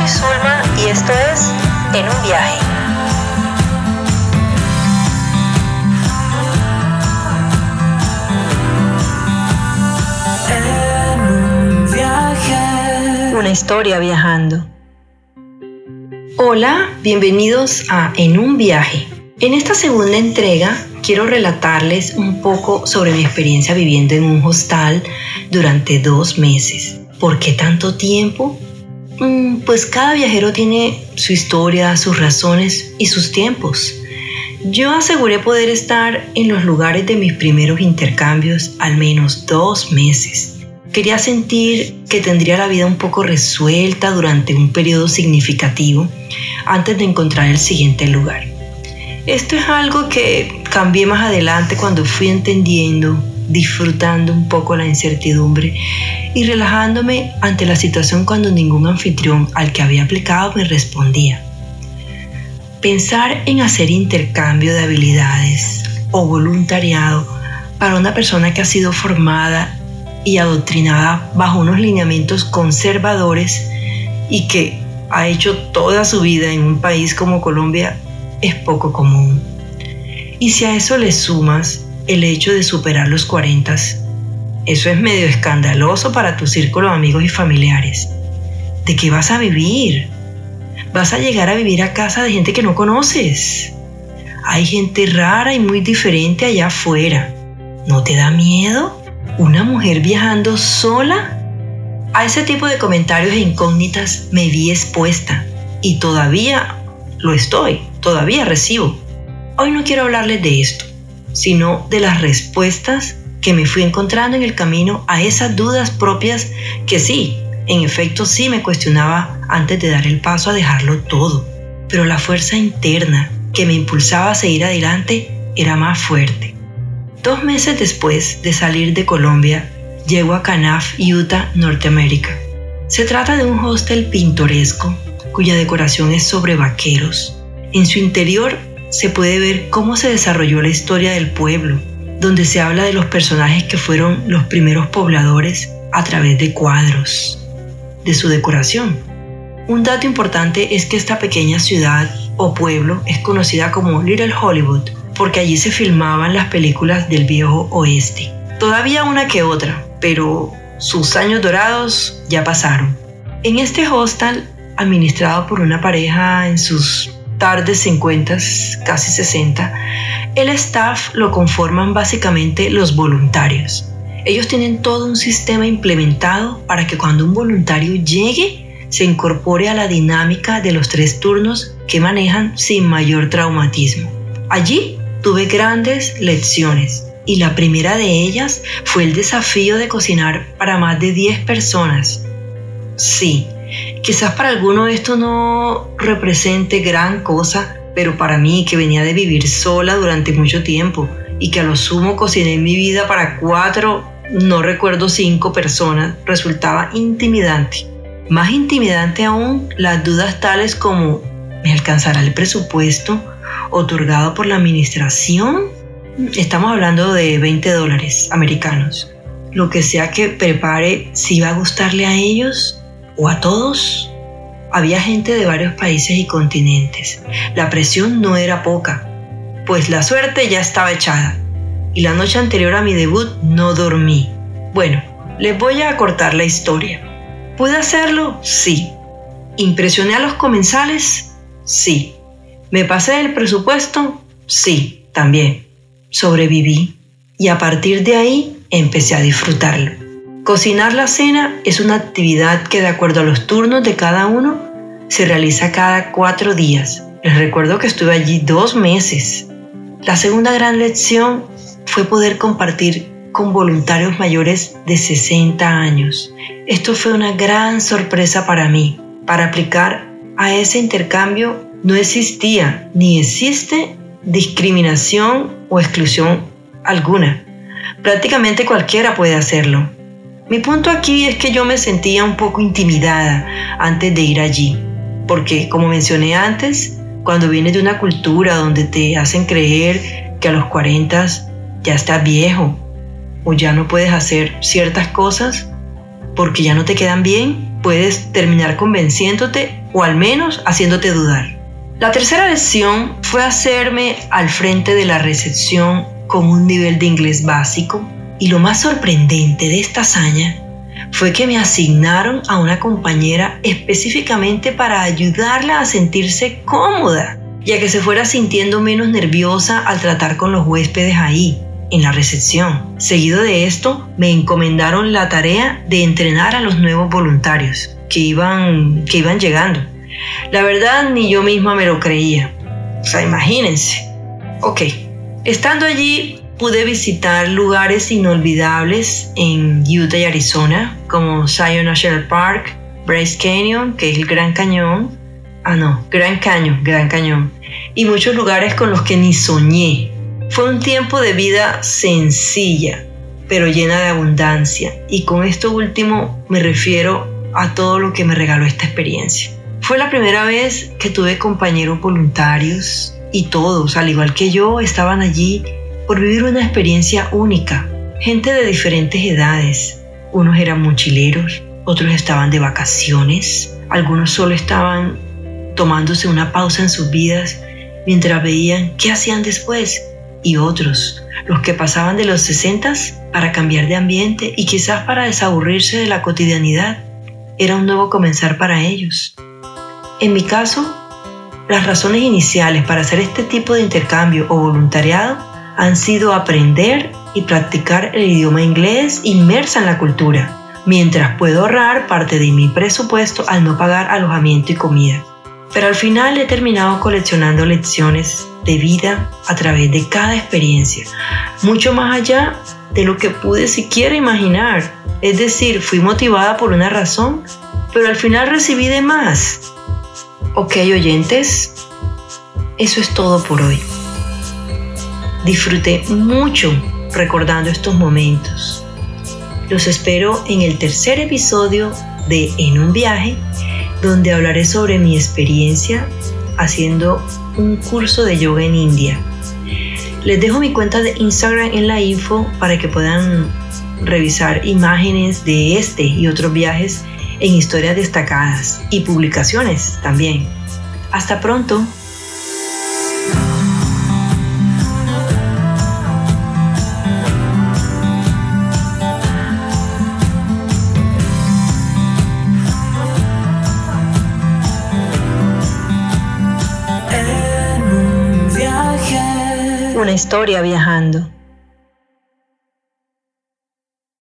soy Zulma y esto es En un viaje. En un viaje. Una historia viajando. Hola, bienvenidos a En un viaje. En esta segunda entrega quiero relatarles un poco sobre mi experiencia viviendo en un hostal durante dos meses. ¿Por qué tanto tiempo? Mm, pues cada viajero tiene su historia, sus razones y sus tiempos. Yo aseguré poder estar en los lugares de mis primeros intercambios al menos dos meses. Quería sentir que tendría la vida un poco resuelta durante un periodo significativo antes de encontrar el siguiente lugar. Esto es algo que cambié más adelante cuando fui entendiendo, disfrutando un poco la incertidumbre y relajándome ante la situación cuando ningún anfitrión al que había aplicado me respondía. Pensar en hacer intercambio de habilidades o voluntariado para una persona que ha sido formada y adoctrinada bajo unos lineamientos conservadores y que ha hecho toda su vida en un país como Colombia es poco común. Y si a eso le sumas el hecho de superar los 40, eso es medio escandaloso para tu círculo de amigos y familiares. ¿De qué vas a vivir? Vas a llegar a vivir a casa de gente que no conoces. Hay gente rara y muy diferente allá afuera. ¿No te da miedo? ¿Una mujer viajando sola? A ese tipo de comentarios e incógnitas me vi expuesta y todavía lo estoy, todavía recibo. Hoy no quiero hablarles de esto, sino de las respuestas que me fui encontrando en el camino a esas dudas propias que sí, en efecto sí me cuestionaba antes de dar el paso a dejarlo todo. Pero la fuerza interna que me impulsaba a seguir adelante era más fuerte. Dos meses después de salir de Colombia, llego a Canaf, Utah, Norteamérica. Se trata de un hostel pintoresco cuya decoración es sobre vaqueros. En su interior se puede ver cómo se desarrolló la historia del pueblo, donde se habla de los personajes que fueron los primeros pobladores a través de cuadros, de su decoración. Un dato importante es que esta pequeña ciudad o pueblo es conocida como Little Hollywood, porque allí se filmaban las películas del viejo oeste. Todavía una que otra, pero sus años dorados ya pasaron. En este hostel, administrado por una pareja en sus tardes 50, casi 60, el staff lo conforman básicamente los voluntarios. Ellos tienen todo un sistema implementado para que cuando un voluntario llegue se incorpore a la dinámica de los tres turnos que manejan sin mayor traumatismo. Allí tuve grandes lecciones y la primera de ellas fue el desafío de cocinar para más de 10 personas. Sí, quizás para alguno esto no represente gran cosa, pero para mí, que venía de vivir sola durante mucho tiempo y que a lo sumo cociné mi vida para cuatro, no recuerdo cinco personas, resultaba intimidante. Más intimidante aún las dudas tales como, ¿me alcanzará el presupuesto otorgado por la administración? Estamos hablando de 20 dólares americanos. Lo que sea que prepare, si va a gustarle a ellos o a todos había gente de varios países y continentes. La presión no era poca, pues la suerte ya estaba echada. Y la noche anterior a mi debut no dormí. Bueno, les voy a cortar la historia. ¿Pude hacerlo? Sí. ¿Impresioné a los comensales? Sí. ¿Me pasé del presupuesto? Sí, también. Sobreviví y a partir de ahí empecé a disfrutarlo. Cocinar la cena es una actividad que de acuerdo a los turnos de cada uno se realiza cada cuatro días. Les recuerdo que estuve allí dos meses. La segunda gran lección fue poder compartir con voluntarios mayores de 60 años. Esto fue una gran sorpresa para mí. Para aplicar a ese intercambio no existía ni existe discriminación o exclusión alguna. Prácticamente cualquiera puede hacerlo. Mi punto aquí es que yo me sentía un poco intimidada antes de ir allí, porque como mencioné antes, cuando vienes de una cultura donde te hacen creer que a los 40 ya estás viejo o ya no puedes hacer ciertas cosas porque ya no te quedan bien, puedes terminar convenciéndote o al menos haciéndote dudar. La tercera lección fue hacerme al frente de la recepción con un nivel de inglés básico y lo más sorprendente de esta hazaña fue que me asignaron a una compañera específicamente para ayudarla a sentirse cómoda, ya que se fuera sintiendo menos nerviosa al tratar con los huéspedes ahí, en la recepción. Seguido de esto, me encomendaron la tarea de entrenar a los nuevos voluntarios que iban, que iban llegando. La verdad, ni yo misma me lo creía. O sea, imagínense. Ok, estando allí pude visitar lugares inolvidables en Utah y Arizona, como Zion National Park, Bryce Canyon, que es el Gran Cañón. Ah, no, Gran Cañón, Gran Cañón. Y muchos lugares con los que ni soñé. Fue un tiempo de vida sencilla, pero llena de abundancia. Y con esto último me refiero a todo lo que me regaló esta experiencia. Fue la primera vez que tuve compañeros voluntarios y todos, al igual que yo, estaban allí por vivir una experiencia única. Gente de diferentes edades. Unos eran mochileros, otros estaban de vacaciones, algunos solo estaban tomándose una pausa en sus vidas mientras veían qué hacían después. Y otros, los que pasaban de los 60 para cambiar de ambiente y quizás para desaburrirse de la cotidianidad. Era un nuevo comenzar para ellos. En mi caso, las razones iniciales para hacer este tipo de intercambio o voluntariado han sido aprender y practicar el idioma inglés inmersa en la cultura, mientras puedo ahorrar parte de mi presupuesto al no pagar alojamiento y comida. Pero al final he terminado coleccionando lecciones de vida a través de cada experiencia, mucho más allá de lo que pude siquiera imaginar. Es decir, fui motivada por una razón, pero al final recibí de más. Ok, oyentes, eso es todo por hoy. Disfruté mucho recordando estos momentos. Los espero en el tercer episodio de En un viaje, donde hablaré sobre mi experiencia haciendo un curso de yoga en India. Les dejo mi cuenta de Instagram en la info para que puedan revisar imágenes de este y otros viajes en historias destacadas y publicaciones también. Hasta pronto. Una historia viajando.